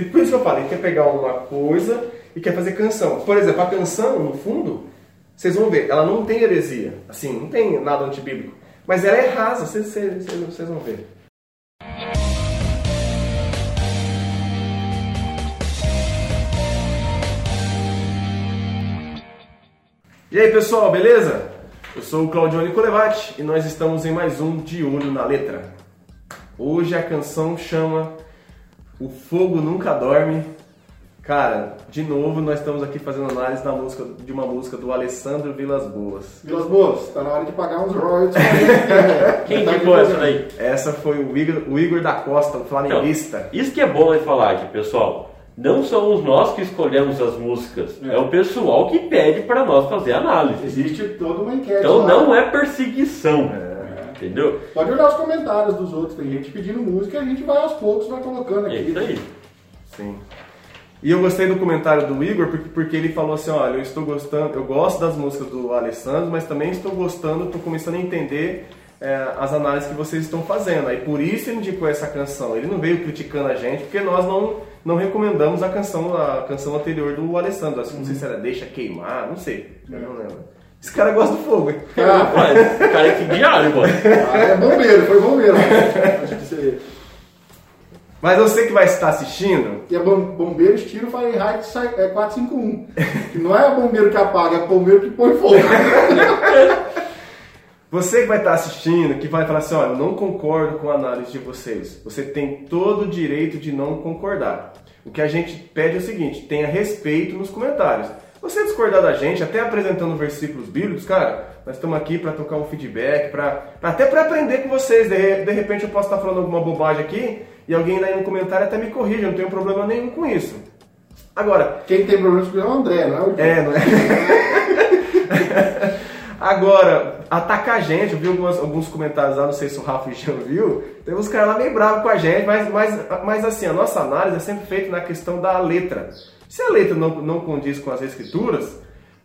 E por isso que eu falo, ele quer pegar uma coisa e quer fazer canção. Por exemplo, a canção, no fundo, vocês vão ver, ela não tem heresia. Assim, não tem nada antibíblico. Mas ela é rasa, vocês, vão ver. E aí pessoal, beleza? Eu sou o Claudio Colevati e nós estamos em mais um De Olho na Letra. Hoje a canção chama O Fogo Nunca Dorme. Cara, de novo nós estamos aqui fazendo análise da música, de uma música do Alessandro Vilas Boas. Vilas Boas, tá na hora de pagar uns royalties? Quem Tá indicou aqui essa daí? Essa foi o Igor, o Igor da Costa, o flamenguista. Isso que é bom de falar aqui, pessoal. Não somos nós que escolhemos as músicas, é, É. o pessoal que pede para nós fazer análise. Existe toda uma enquete Então lá. não é perseguição, entendeu? Pode olhar os comentários dos outros, tem gente pedindo música e a gente vai aos poucos, vai colocando É aqui. isso aí. Sim. E eu gostei do comentário do Igor porque, porque ele falou assim, olha, eu estou gostando, eu gosto das músicas do Alessandro, mas também estou gostando, estou começando a entender é, as análises que vocês estão fazendo. Aí por isso ele indicou essa canção. Ele não veio criticando a gente, porque nós não, não recomendamos a canção, a canção anterior do Alessandro. Assim, Não sei se era Deixa Queimar, não sei. Eu não lembro. Esse cara gosta do fogo. hein? Ah, Rapaz, esse cara é que diário, mano. ah, é bombeiro, foi bombeiro. Acho que você... Mas você que vai estar assistindo, E é bom- bombeiro estilo Fahrenheit sai- é 451. Que não é bombeiro que apaga, é bombeiro que põe fogo. Você que vai estar assistindo, que vai falar assim, olha, não concordo com a análise de vocês. Você tem todo o direito de não concordar. O que a gente pede é o seguinte, tenha respeito nos comentários. Você discordar da gente, até apresentando versículos bíblicos, cara, nós estamos aqui para trocar um feedback, pra, pra- até para aprender com vocês. De, de repente eu posso estar falando alguma bobagem aqui e alguém aí no comentário até me corrige, eu não tenho problema nenhum com isso. Agora, Quem tem problema com isso é o André, não é o é, não é? Agora, atacar a gente, eu vi algumas- alguns comentários lá, não sei se o Rafa Jean viu, tem uns caras lá meio bravos com a gente, mas, mas, mas assim, a nossa análise é sempre feita na questão da letra. Se a letra não, não condiz com as escrituras,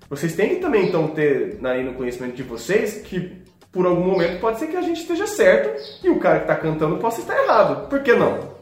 vocês têm que também então ter aí no conhecimento de vocês que por algum momento pode ser que a gente esteja certo e o cara que está cantando possa estar errado. Por que não?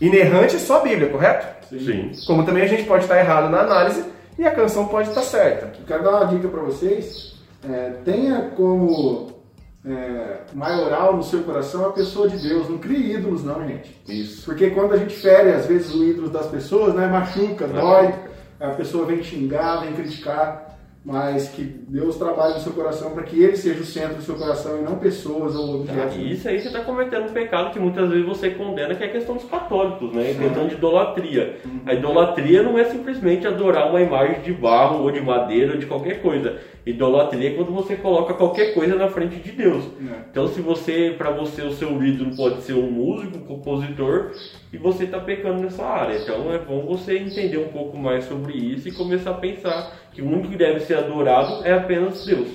Inerrante é só a Bíblia, correto? Sim. Como também a gente pode estar errado na análise e a canção pode estar certa. Eu quero dar uma dica para vocês. É, tenha como é, maioral no seu coração a pessoa de Deus. Não crie ídolos, não, gente. Isso. Porque quando a gente fere, às vezes, o ídolo das pessoas, né, machuca, dói, a pessoa vem xingar, vem criticar, mas que Deus trabalhe no seu coração para que ele seja o centro do seu coração e não pessoas ou objetos. E isso aí você está cometendo um pecado que muitas vezes você condena, que é a questão dos católicos, né? A questão de idolatria. A idolatria não é simplesmente adorar uma imagem de barro ou de madeira ou de qualquer coisa. Idolatria é quando você coloca qualquer coisa na frente de Deus. É. Então, se você, para você, o seu ídolo pode ser um músico, um compositor, e você está pecando nessa área. Então, é bom você entender um pouco mais sobre isso e começar a pensar que o único que deve ser adorado é apenas Deus.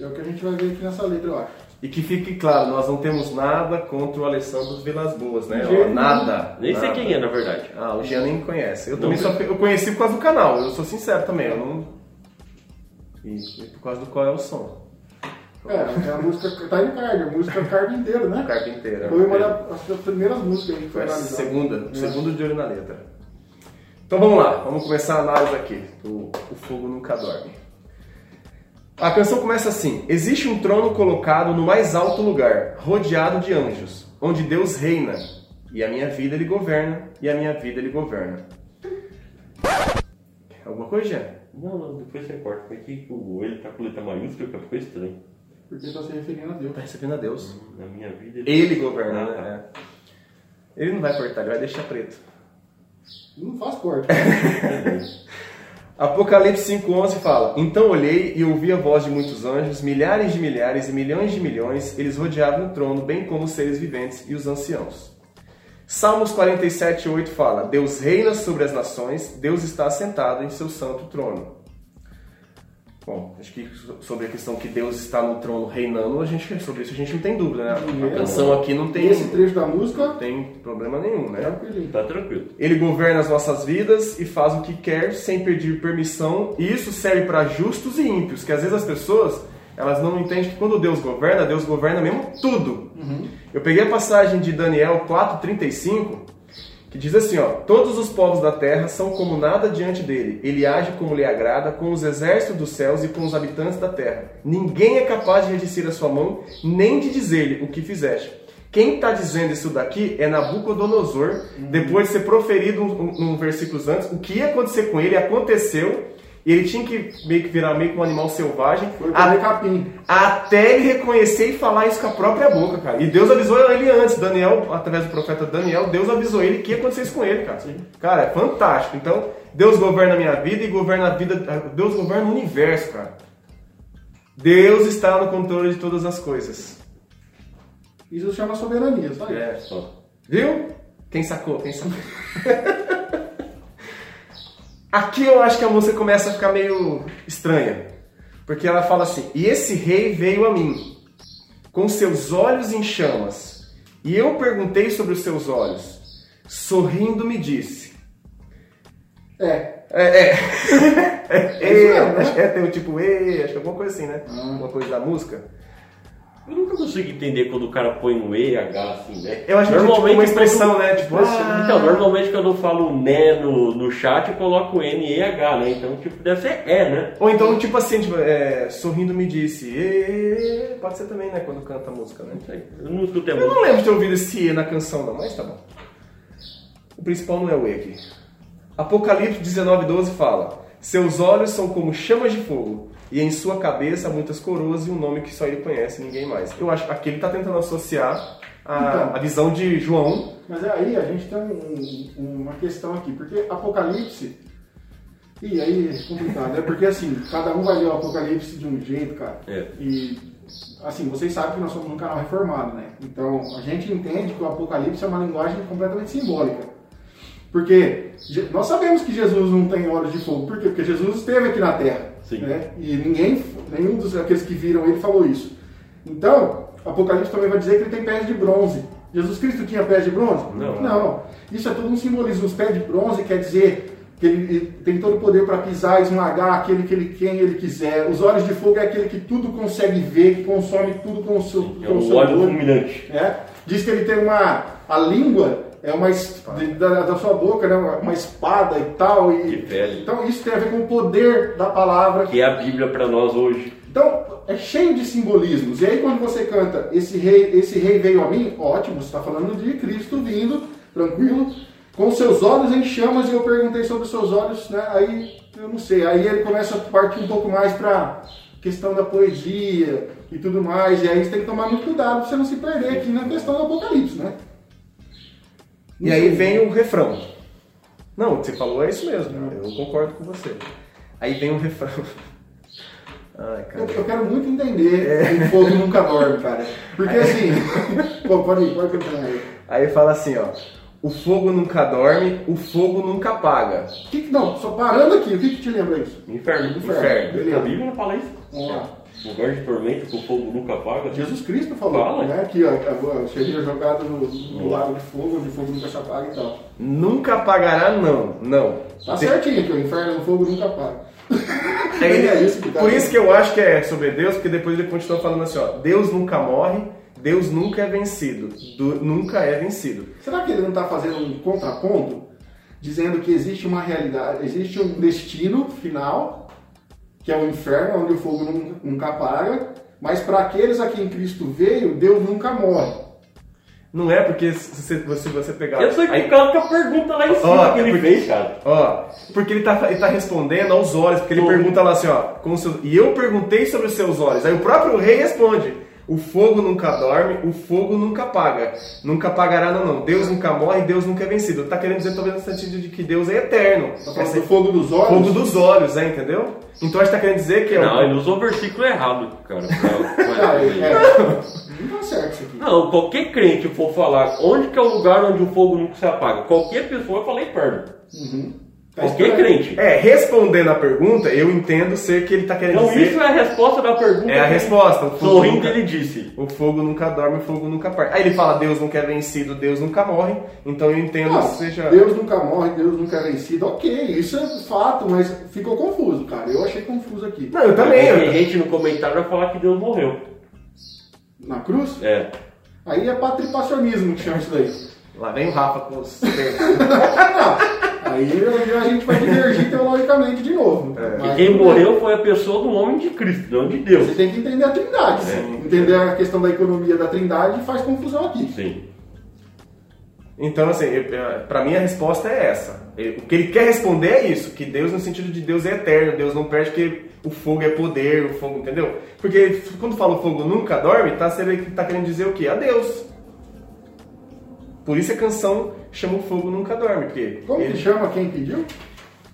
É o que a gente vai ver aqui nessa letra, eu acho. E que fique claro, nós não temos nada contra o Alessandro Vilas Boas, né? Ó, nada. Nem sei quem é, na verdade. Ah, o Jean nem conhece. Eu Não também só eu conheci por causa do canal, eu sou sincero também, eu não. E e por causa do qual é o som. É, é a música Time Card, a música carpinteiro, né? Carpinteira. Foi uma das das primeiras músicas que foi Foi a analisada. segunda, o É. segundo de olho na letra. Então vamos lá, vamos começar a análise aqui. do O Fogo Nunca Dorme. A canção começa assim: Existe um trono colocado no mais alto lugar, rodeado de anjos, onde Deus reina, e a minha vida ele governa, e a minha vida ele governa. Alguma coisa, Jean? Não, não, depois você corta. Foi que o ele tá com letra maiúscula, que ficou estranho. Porque está se referindo a Deus. Tá recebendo a Deus. Na minha vida. Ele governa, Ah, né? tá. É. Ele não vai cortar, ele vai deixar preto. Não faz corte. Apocalipse 5,11 fala: Então olhei e ouvi a voz de muitos anjos, milhares de milhares e milhões de milhões, eles rodeavam o trono, bem como os seres viventes e os anciãos. Salmos 47,8 fala: Deus reina sobre as nações, Deus está assentado em seu santo trono. Bom, acho que sobre a questão que Deus está no trono reinando, a gente, sobre isso a gente não tem dúvida, né? A canção aqui não tem, Esse trecho da música, não tem problema nenhum, né? tranquilinho. Tá tranquilo. Ele governa as nossas vidas e faz o que quer sem pedir permissão. E isso serve para justos e ímpios, que às vezes as pessoas elas não entendem que quando Deus governa, Deus governa mesmo tudo. Eu peguei a passagem de Daniel 4:35 que diz assim, ó: Todos os povos da terra são como nada diante dele. Ele age como lhe agrada com os exércitos dos céus e com os habitantes da terra. Ninguém é capaz de resistir a sua mão, nem de dizer-lhe o que fizeste. Quem está dizendo isso daqui é Nabucodonosor, depois de ser proferido um, um, um versículos antes, o que ia acontecer com ele aconteceu, e ele tinha que meio que virar meio que um animal selvagem, Foi a- capim. até ele reconhecer e falar isso com a própria boca, cara. E Deus avisou ele antes, Daniel, através do profeta Daniel, Deus avisou ele que ia acontecer isso com ele, cara. Cara, é fantástico. Então, Deus governa a minha vida e governa a vida, Deus governa o universo, cara. Deus está no controle de todas as coisas. Isso chama soberania, só isso. É, só. Viu? Quem sacou? Quem sacou? Aqui eu acho que a música começa a ficar meio estranha. Porque ela fala assim: E esse rei veio a mim, com seus olhos em chamas. E eu perguntei sobre os seus olhos. Sorrindo me disse. É. É, é. é, É que é, tem o tipo E, acho que é alguma coisa assim, né? Ah. Uma coisa da música. Eu nunca consigo entender quando o cara põe um E, H, assim, né? Eu acho que é tipo uma expressão, né? Tipo, ah, Então, normalmente quando eu falo né no, no chat, eu coloco N, E, H, né? Então, tipo, deve ser E, né? Ou então, tipo assim, tipo, é, sorrindo me disse. "E", Pode ser também, né? Quando canta a música, né? Eu não escutei a Eu não lembro de ter ouvido esse E na canção, não, mas tá bom. O principal não é o E aqui. Apocalipse 19,12 fala: Seus olhos são como chamas de fogo, e em sua cabeça muitas coroas e um nome que só ele conhece ninguém mais. Eu acho que aqui ele está tentando associar a, Então. a visão de João. Mas aí a gente tem um- uma questão aqui, porque Apocalipse. E aí é complicado, é porque assim, cada um vai ler o Apocalipse de um jeito, cara. É. E assim, vocês sabem que nós somos um canal reformado, né? Então a gente entende que o Apocalipse é uma linguagem completamente simbólica. Porque nós sabemos que Jesus não tem olhos de fogo. Por quê? Porque Jesus esteve aqui na Terra. Sim. Né? E ninguém, nenhum dos aqueles que viram ele falou isso. Então, Apocalipse também vai dizer que ele tem pés de bronze. Jesus Cristo tinha pés de bronze? Não. Não. Isso é todo um simbolismo. Os pés de bronze quer dizer que ele, tem todo o poder para pisar, esmagar aquele que ele, quem ele quiser. Os olhos de fogo é aquele que tudo consegue ver, que consome tudo com o seu, É com o seu olho. fulminante. É. Diz que ele tem uma. A língua é uma. da, da sua boca, né? Uma, espada e tal. E, De pele. então isso tem a ver com o poder da palavra. Que é a Bíblia pra nós hoje. Então é cheio de simbolismos. E aí quando você canta esse rei, esse rei veio a mim, ótimo, você está falando de Cristo vindo, tranquilo, com seus olhos em chamas, e eu perguntei sobre seus olhos, né? Aí eu não sei, aí ele começa a partir um pouco mais para questão da poesia e tudo mais, e aí você tem que tomar muito cuidado para você não se perder aqui na questão do Apocalipse, né? E aí vem o refrão. Não, o que você falou é isso mesmo. Eu concordo com você. Aí vem o refrão. Ai, Eu, cara. eu quero muito entender o fogo nunca dorme, cara. Porque assim. Pô, pode ir, pode continuar aí. Aí fala assim, ó. O fogo nunca dorme, o fogo nunca apaga. O que que- não, só parando aqui, o que, que te lembra isso? Inferno. Inferno. Beleza. A Bíblia não fala isso. Vamos lá. Lugar de tormento que o fogo nunca apaga. Jesus Cristo falou, Fala. né? Que ó, seria jogado no, no lago de fogo, onde o fogo nunca se apaga e tal. Nunca apagará, não. Não. Tá Tem- certinho que o inferno no fogo nunca apaga. É, É isso que tá por isso que eu acho que é sobre Deus, porque depois ele continua falando assim, ó. Deus nunca morre, Deus nunca é vencido. Du- nunca é vencido. Será que ele não está fazendo um contraponto? Dizendo que existe uma realidade, existe um destino final, que é o inferno, onde o fogo nunca, apaga, mas para aqueles a quem Cristo veio, Deus nunca morre. Não é porque se você, se você pegar. Eu tô Aí- equivocado com a pergunta lá em cima Ó, que é ele porque- fez, cara. Ó, porque ele tá, ele tá respondendo aos olhos, porque ele pergunta lá assim, ó, com os seus- e eu perguntei sobre os seus olhos. Aí o próprio rei responde: o fogo nunca dorme, o fogo nunca apaga. Nunca apagará, não, não. Deus nunca morre, Deus nunca é vencido. Tá querendo dizer, talvez, no sentido de que Deus é eterno. Tá falando Esse do fogo dos olhos? fogo dos olhos, é, entendeu? Então a gente tá querendo dizer que é Não, o. ele usou o versículo errado, cara. pra- Cara, pra- é, não tá certo isso aqui. Não, qualquer crente for falar onde que é o lugar onde o fogo nunca se apaga, qualquer pessoa eu falei inferno. Uhum. Tá Qualquer estranho. crente. É, respondendo a pergunta, eu entendo ser que ele tá querendo Então dizer. isso é a resposta da pergunta. É a resposta. O fogo Sorrindo nunca- ele disse. O fogo nunca dorme, o fogo nunca apaga. Aí ele fala, Deus nunca é vencido, Deus nunca morre. Então eu entendo Não, que seja. Deus nunca morre, Deus nunca é vencido. Ok, isso é fato, mas ficou confuso, cara. Eu achei confuso aqui. Não, eu também. Tem Eu... gente no comentário vai falar que Deus morreu. Na cruz? É. Aí é patripacionismo que chama isso daí. Lá vem o Rafa com os termos. Aí a gente vai divergir teologicamente de novo. É. Mas E quem morreu foi a pessoa do homem de Cristo, não de Deus. Você tem que entender a trindade. Sim. Entender a questão da economia da trindade faz confusão aqui. Sim. Então, assim, pra mim a resposta é essa. O que ele quer responder é isso, que Deus no sentido de Deus é eterno, Deus não perde porque o fogo é poder, o fogo, entendeu? Porque quando fala o fogo nunca dorme, tá, tá querendo dizer o quê? A Deus. Por isso a canção chama o fogo nunca dorme, porque Como ele- que chama quem pediu?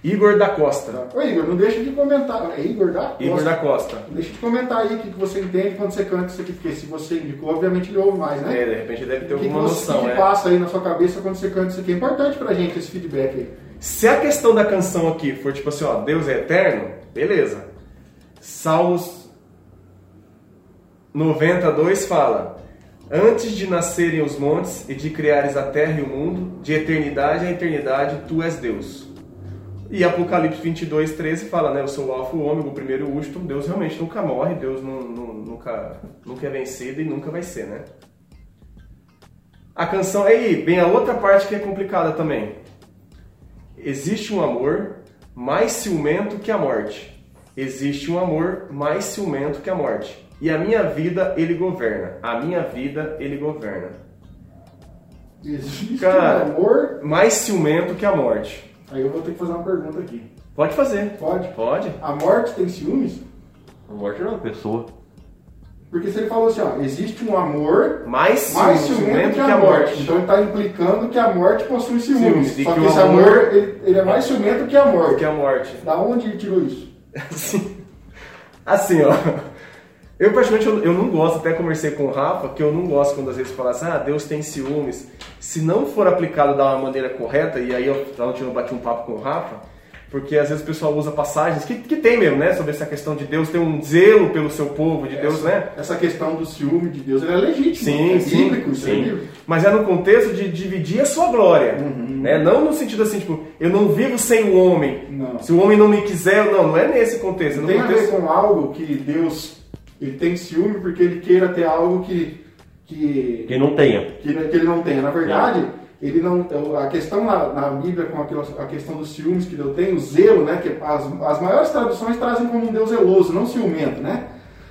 Igor da Costa. Ô Igor, não deixa de comentar. É Igor da Costa? Igor da Costa. Não Deixa de comentar aí o que que você entende quando você canta isso aqui, porque se você indicou, obviamente ele ouve mais, né? É, de repente deve ter O que, que, alguma você, noção, que que né? passa aí na sua cabeça quando você canta isso aqui? É importante pra gente esse feedback aí. Se a questão da canção aqui for tipo assim, ó, Deus é eterno, beleza. Salmos 92 fala: Antes de nascerem os montes e de criares a terra e o mundo, de eternidade a eternidade, tu és Deus. E Apocalipse 22, 13 fala, né? Eu sou o alfa o ômega, o primeiro e último. Deus realmente nunca morre, Deus nu- nu- nunca, nunca é vencido e nunca vai ser, né? A canção, aí, vem a outra parte que é complicada também. Existe um amor mais ciumento que a morte. Existe um amor mais ciumento que a morte. E a minha vida ele governa. A minha vida ele governa. Existe Cara. um amor. Mais ciumento que a morte. Aí eu vou ter que fazer uma pergunta aqui. Pode fazer. Pode? Pode? A morte tem ciúmes? A morte não é uma pessoa. Porque se ele falou assim, ó, existe um amor Mais, mais ciumento, que a morte. Então ele está implicando que a morte possui ciúmes. Ciúmes, Só que que, esse amor- amor, ele, ele é mais ciumento que a morte. que a morte. Da onde ele tirou isso? Assim, assim ó. Eu, particularmente, eu, eu não gosto, até conversei com o Rafa, que eu não gosto quando às vezes fala assim, ah, Deus tem ciúmes. Se não for aplicado da maneira correta, e aí eu, ontem eu bati um papo com o Rafa, porque às vezes o pessoal usa passagens, que, que tem mesmo, né, sobre essa questão de Deus ter um zelo pelo seu povo, de Deus, né? Essa questão do ciúme de Deus, é legítimo. Sim, é sim, bíblico, é sim. bíblico. Mas é no contexto de dividir a sua glória, né? Não no sentido assim, tipo, eu não vivo sem o homem. Não. Se o homem não me quiser, não, não é nesse contexto. É no Tem a contexto... ver com algo que Deus ele tem ciúme porque ele queira ter algo que, que, Quem não tenha. que, que ele não tenha. Na verdade, ele não, a questão na, na Bíblia com aquela, a questão dos ciúmes que Deus tem, o zelo, né, que as, as maiores traduções trazem como um Deus zeloso, não ciumento, né?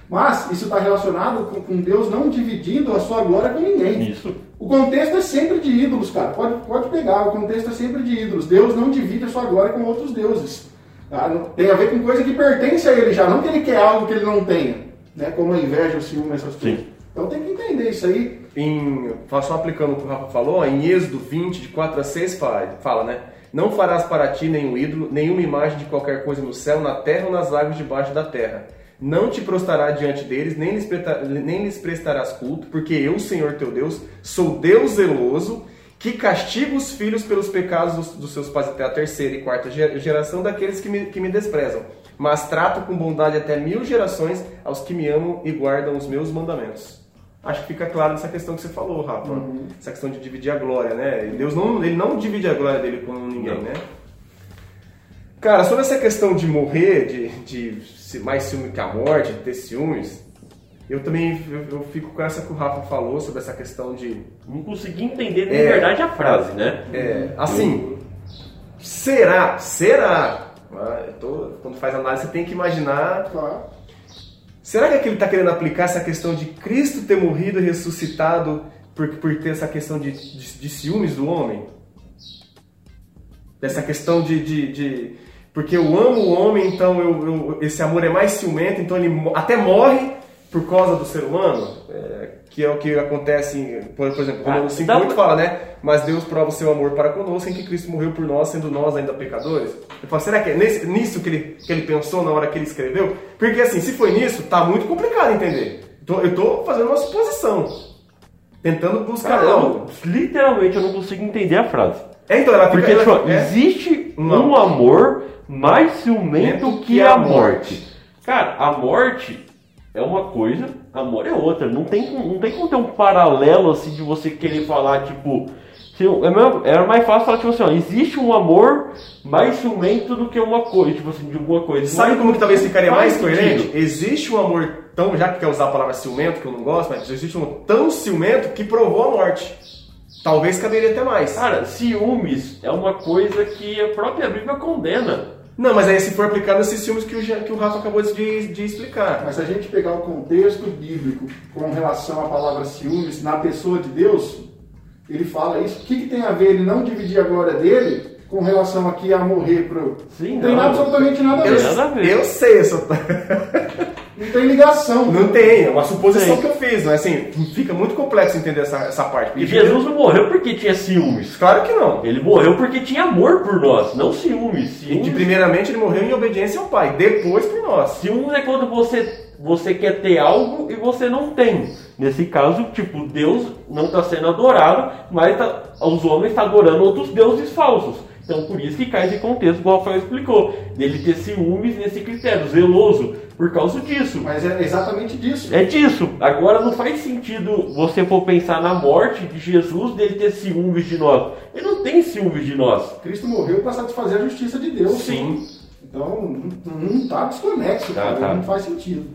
Mas isso está relacionado com, com Deus não dividindo a sua glória com ninguém. Isso. O contexto é sempre de ídolos, cara. Pode, pode pegar, o contexto é sempre de ídolos. Deus não divide a sua glória com outros deuses. tá? Tem a ver com coisa que pertence a ele já, não que ele quer algo que ele não tenha. Né? Como a inveja, o ciúme, essas coisas. Sim. Então tem que entender isso aí. em, só aplicando o que o Rafa falou, em Êxodo 20, de 4 a 6, fala, fala, né? Não farás para ti nenhum ídolo, nenhuma imagem de qualquer coisa no céu, na terra ou nas águas debaixo da terra. Não te prostrarás diante deles, nem lhes, nem lhes prestarás culto, porque eu, Senhor teu Deus, sou Deus zeloso, que castigo os filhos pelos pecados dos, dos seus pais até a terceira e quarta ge- geração daqueles que me, que me desprezam. Mas trato com bondade até mil gerações aos que me amam e guardam os meus mandamentos. Acho que fica claro essa questão que você falou, Rafa. Essa questão de dividir a glória, né? Deus não, ele não divide a glória dele com ninguém, Não. né? Cara, sobre essa questão de morrer, de, de mais ciúme que a morte, de ter ciúmes, eu também eu, eu fico com essa que o Rafa falou sobre essa questão de Não consegui entender de É. verdade a frase, né? É, assim, será? Será? Ah, eu tô- quando faz análise, você tem que imaginar. Claro. Será que ele está querendo aplicar essa questão de Cristo ter morrido e ressuscitado por, por ter essa questão de, de, de ciúmes do homem? Dessa questão de. de, de- porque eu amo o homem, então eu, eu- esse amor é mais ciumento, então ele até morre por causa do ser humano, é, que é o que acontece, por, por exemplo, Ah, Romanos dá 5,8 pra- fala, né? Mas Deus prova o seu amor para conosco em que Cristo morreu por nós, sendo nós ainda pecadores. Eu falo, será que é nesse- nisso que ele, que ele pensou na hora que ele escreveu? Porque assim, se foi nisso, tá muito complicado entender. Então, eu tô fazendo uma suposição, tentando buscar eu algo. literalmente eu não consigo entender a frase. É, então, ela fica... Porque, ela- tipo, é, existe Não. um amor mais ciumento Ciumento que a morte. Cara, a morte é uma coisa, amor é outra. Não tem, como- não tem como ter um paralelo assim de você querer falar, tipo. eu- é Era mais fácil falar, tipo assim, ó, existe um amor mais ciumento do que uma coisa, tipo assim, de alguma coisa. Sabe como que talvez ficaria mais coerente? Existe um amor tão, já que quer usar a palavra ciumento, que eu não gosto, mas existe um tão ciumento que provou a morte. talvez caberia até mais. Cara, ciúmes é uma coisa que a própria Bíblia condena. Não, mas aí se for aplicado nesses filmes que o, que o Rafa acabou de, de explicar. Mas se a gente pegar o contexto bíblico com relação à palavra ciúmes na pessoa de Deus, ele fala isso. O que, que tem a ver ele não dividir a glória dele com relação aqui a morrer pro. Sim, não tem não. absolutamente nada a Eu- ver. ver. Eu sei, eu só... Não tem ligação. não tem, é uma suposição Tem. que eu fiz, mas assim, fica muito complexo entender essa, essa parte. E Jesus não morreu porque tinha ciúmes. Claro que não. Ele morreu porque tinha amor por nós, não ciúmes. De Ciúmes, primeiramente ele morreu em obediência ao Pai, depois por nós. ciúmes é quando você, você quer ter algo e você não tem. Nesse caso, tipo, Deus não está sendo adorado, mas tá- os homens estão adorando outros deuses falsos. Então, por isso que cai esse contexto, como o Rafael explicou, dele ter ciúmes nesse critério, zeloso, por causa disso. Mas é exatamente disso. É disso. Agora não faz sentido você for pensar na morte de Jesus dele ter ciúmes de nós. Ele não tem ciúmes de nós. Cristo morreu para satisfazer a justiça de Deus. Sim. Então não está desconexo, Tá, cara, tá. não faz sentido.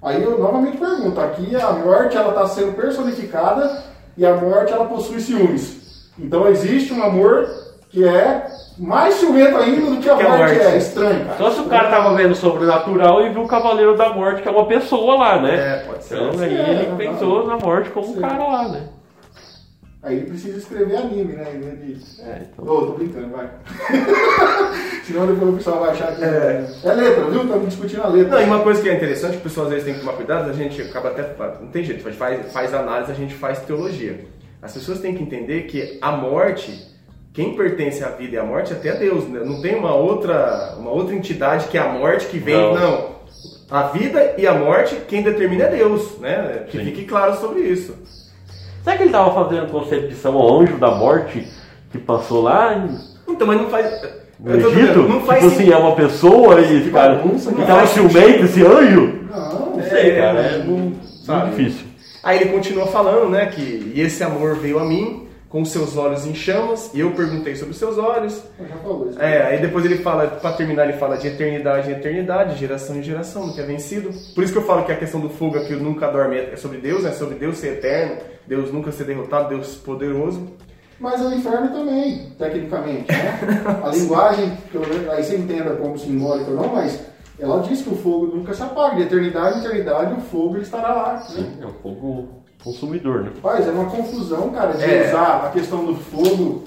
Aí eu novamente pergunto, aqui a morte ela está sendo personificada e a morte ela possui ciúmes. Então existe um amor que é mais ciumento ainda do que a Que a morte, morte. é. Estranho, cara. Só se o cara tava vendo sobrenatural e viu o Cavaleiro da Morte, que é uma pessoa lá, né? É, pode ser. Então aí É, ele pensou na morte como um cara lá, né? Aí ele precisa escrever anime, né? De... É, então. Ô, tô brincando, vai. Senão depois o pessoal vai achar que É. é, letra, viu? Estamos discutindo a letra. Não, e uma coisa que é interessante, que o pessoal às vezes tem que tomar cuidado, a gente acaba até. Não tem jeito, a gente faz, faz análise, a gente faz teologia. As pessoas têm que entender que a morte, quem pertence à vida e à morte é até a Deus, né? Não tem uma outra, uma outra entidade que é a morte que vem. Não. Não. A vida e a morte, quem determina é Deus, né? Que Sim. fique claro sobre isso. Será que ele tava fazendo concepção ao anjo da morte que passou lá Então, mas não faz. no Egito? dizendo, não faz tipo assim, sentido. é uma pessoa e esse cara. bagunça, E não tava ciumento esse anjo? Não, Não sei, cara. É é, muito sabe? difícil. Aí ele continua falando, né, que e esse amor veio a mim com seus olhos em chamas, e eu perguntei sobre seus olhos. já falou isso. É, aí depois ele fala, pra terminar, ele fala de eternidade em eternidade, geração em geração, nunca é vencido. Por isso que eu falo que a questão do fogo aqui, o nunca dorme, é sobre Deus, é sobre Deus ser eterno, Deus nunca ser derrotado, Deus poderoso. Mas é o inferno também, tecnicamente, né? A linguagem, pelo menos, aí você entenda como simbólica ou não, mas ela diz que o fogo nunca se apaga. De eternidade em eternidade, o fogo estará lá. Né? É um fogo consumidor, né? Faz, é uma confusão, cara, de É. usar a questão do fogo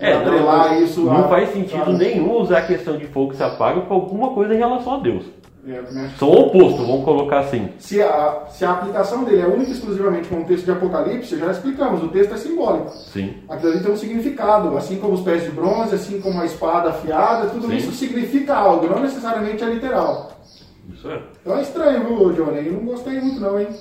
É, atrelar não, isso não a- faz sentido sabe? nenhum usar a questão de fogo que se apaga com alguma coisa em relação a Deus. É. São o oposto, vamos colocar assim. Se a, se a aplicação dele é única e exclusivamente com o texto de Apocalipse, já explicamos, o texto é simbólico. Sim. Aquilo ali tem um significado, assim como os pés de bronze, assim como a espada afiada, tudo Sim. isso significa algo, não necessariamente é literal. É. Então é estranho, viu, Johnny? Eu não gostei muito não, hein?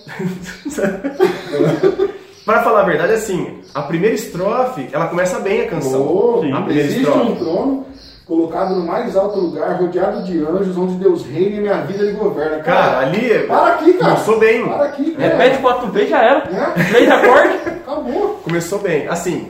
Pra falar a verdade, assim, a primeira estrofe, ela começa bem a canção. Oh, Sim. A primeira existe estrofe. um trono colocado no mais alto lugar, rodeado de anjos, onde Deus reina e minha vida ele governa. Cara, ali para aqui, cara. começou bem. Para aqui, cara. Repete quatro vezes já era. É. Três acordes. Acabou. Começou bem. Assim,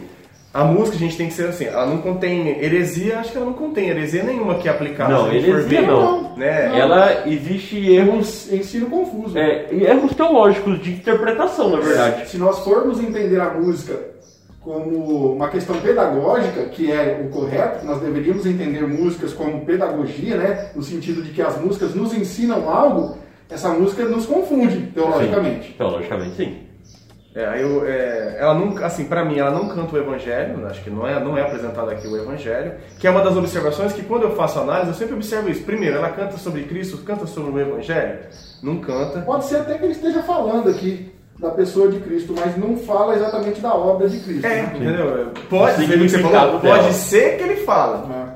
a música a gente tem que ser assim, ela não contém heresia, acho que ela não contém heresia nenhuma que é aplicada. Não, heresia ver, não. Né? Ela existe erros, Ensino confuso. é, erros teológicos de interpretação, na verdade. Se nós formos entender a música como uma questão pedagógica, que é o correto, nós deveríamos entender músicas como pedagogia, né? No sentido de que as músicas nos ensinam algo, essa música nos confunde, teologicamente. Sim. Teologicamente, sim. É, aí eu, é, ela nunca, assim, para mim, ela não canta o evangelho, né? acho que não é, não é apresentado aqui o evangelho, que é uma das observações que quando eu faço análise, eu sempre observo isso. Primeiro, ela canta sobre Cristo, canta sobre o evangelho? Não canta. Pode ser até que ele esteja falando aqui da pessoa de Cristo, mas não fala exatamente da obra de Cristo. É, né? entendeu? Pode ser, que você falou, pode ser que ele fala, Ah,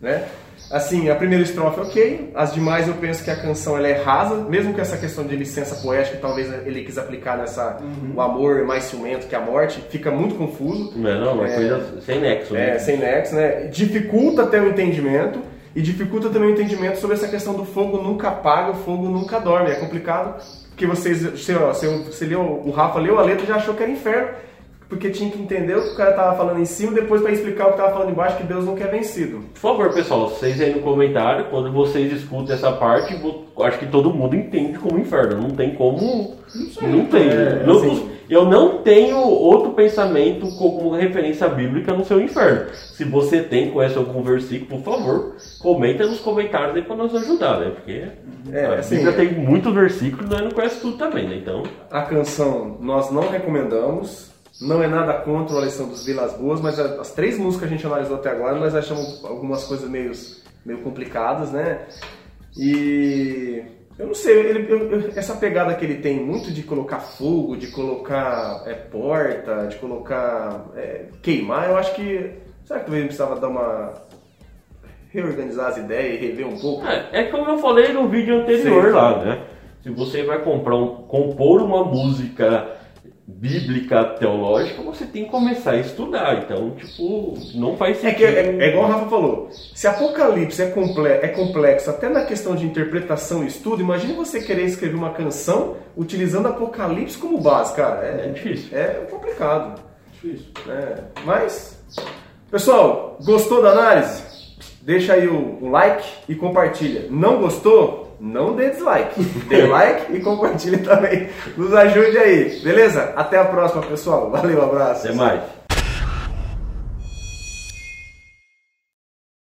né? Assim, a primeira estrofe ok, as demais eu penso que a canção ela é rasa, mesmo que essa questão de licença poética talvez ele quis aplicar nessa o amor mais ciumento que a morte, fica muito confuso. Não é não, uma É. coisa sem nexo, É, né? sem nexo, né? Dificulta até o entendimento e dificulta também o entendimento sobre essa questão do fogo nunca apaga, o fogo nunca dorme. É complicado porque vocês, você, ó, você, você leu, o Rafa leu a letra e já achou que era inferno. Porque tinha que entender o que o cara tava falando em cima, depois para explicar o que tava falando embaixo, que Deus não quer vencido. Por favor, pessoal, vocês aí no comentário, quando vocês escutam essa parte, vou- acho que todo mundo entende como inferno. Não tem como. Não tem. É, Não- assim- eu não tenho outro pensamento como referência bíblica no seu inferno. Se você tem, conhece algum versículo, por favor, comenta nos comentários aí para nos ajudar, né? Porque É, a assim, Bíblia é- tem muitos versículos, nós não conhece tudo também, né? Então. A canção nós não recomendamos, não é nada contra o Alessandro dos Vilas Boas, mas as três músicas que a gente analisou até agora, nós achamos algumas coisas meio, meio complicadas, né? E eu não sei, ele- eu- eu- essa pegada que ele tem muito de colocar fogo, de colocar é, porta, de colocar é, queimar, eu acho que. Será que talvez ele precisava dar uma. reorganizar as ideias e rever um pouco? É, é como eu falei no vídeo anterior Sim. lá, né? Se você vai comprar um, compor uma música bíblica teológica, você tem que começar a estudar. Então, tipo, não faz É, sentido. que é, é igual o Rafa falou. Se Apocalipse é, comple é complexo até na questão de interpretação e estudo, imagine você querer escrever uma canção utilizando Apocalipse como base, cara. É É, difícil. é complicado. Difícil. né? Mas, pessoal, gostou da análise? Deixa aí o, o like e compartilha. Não gostou? Não dê dislike. Dê like e compartilha também. Nos ajude aí, beleza? Até a próxima, pessoal. Valeu, abraço. Até mais.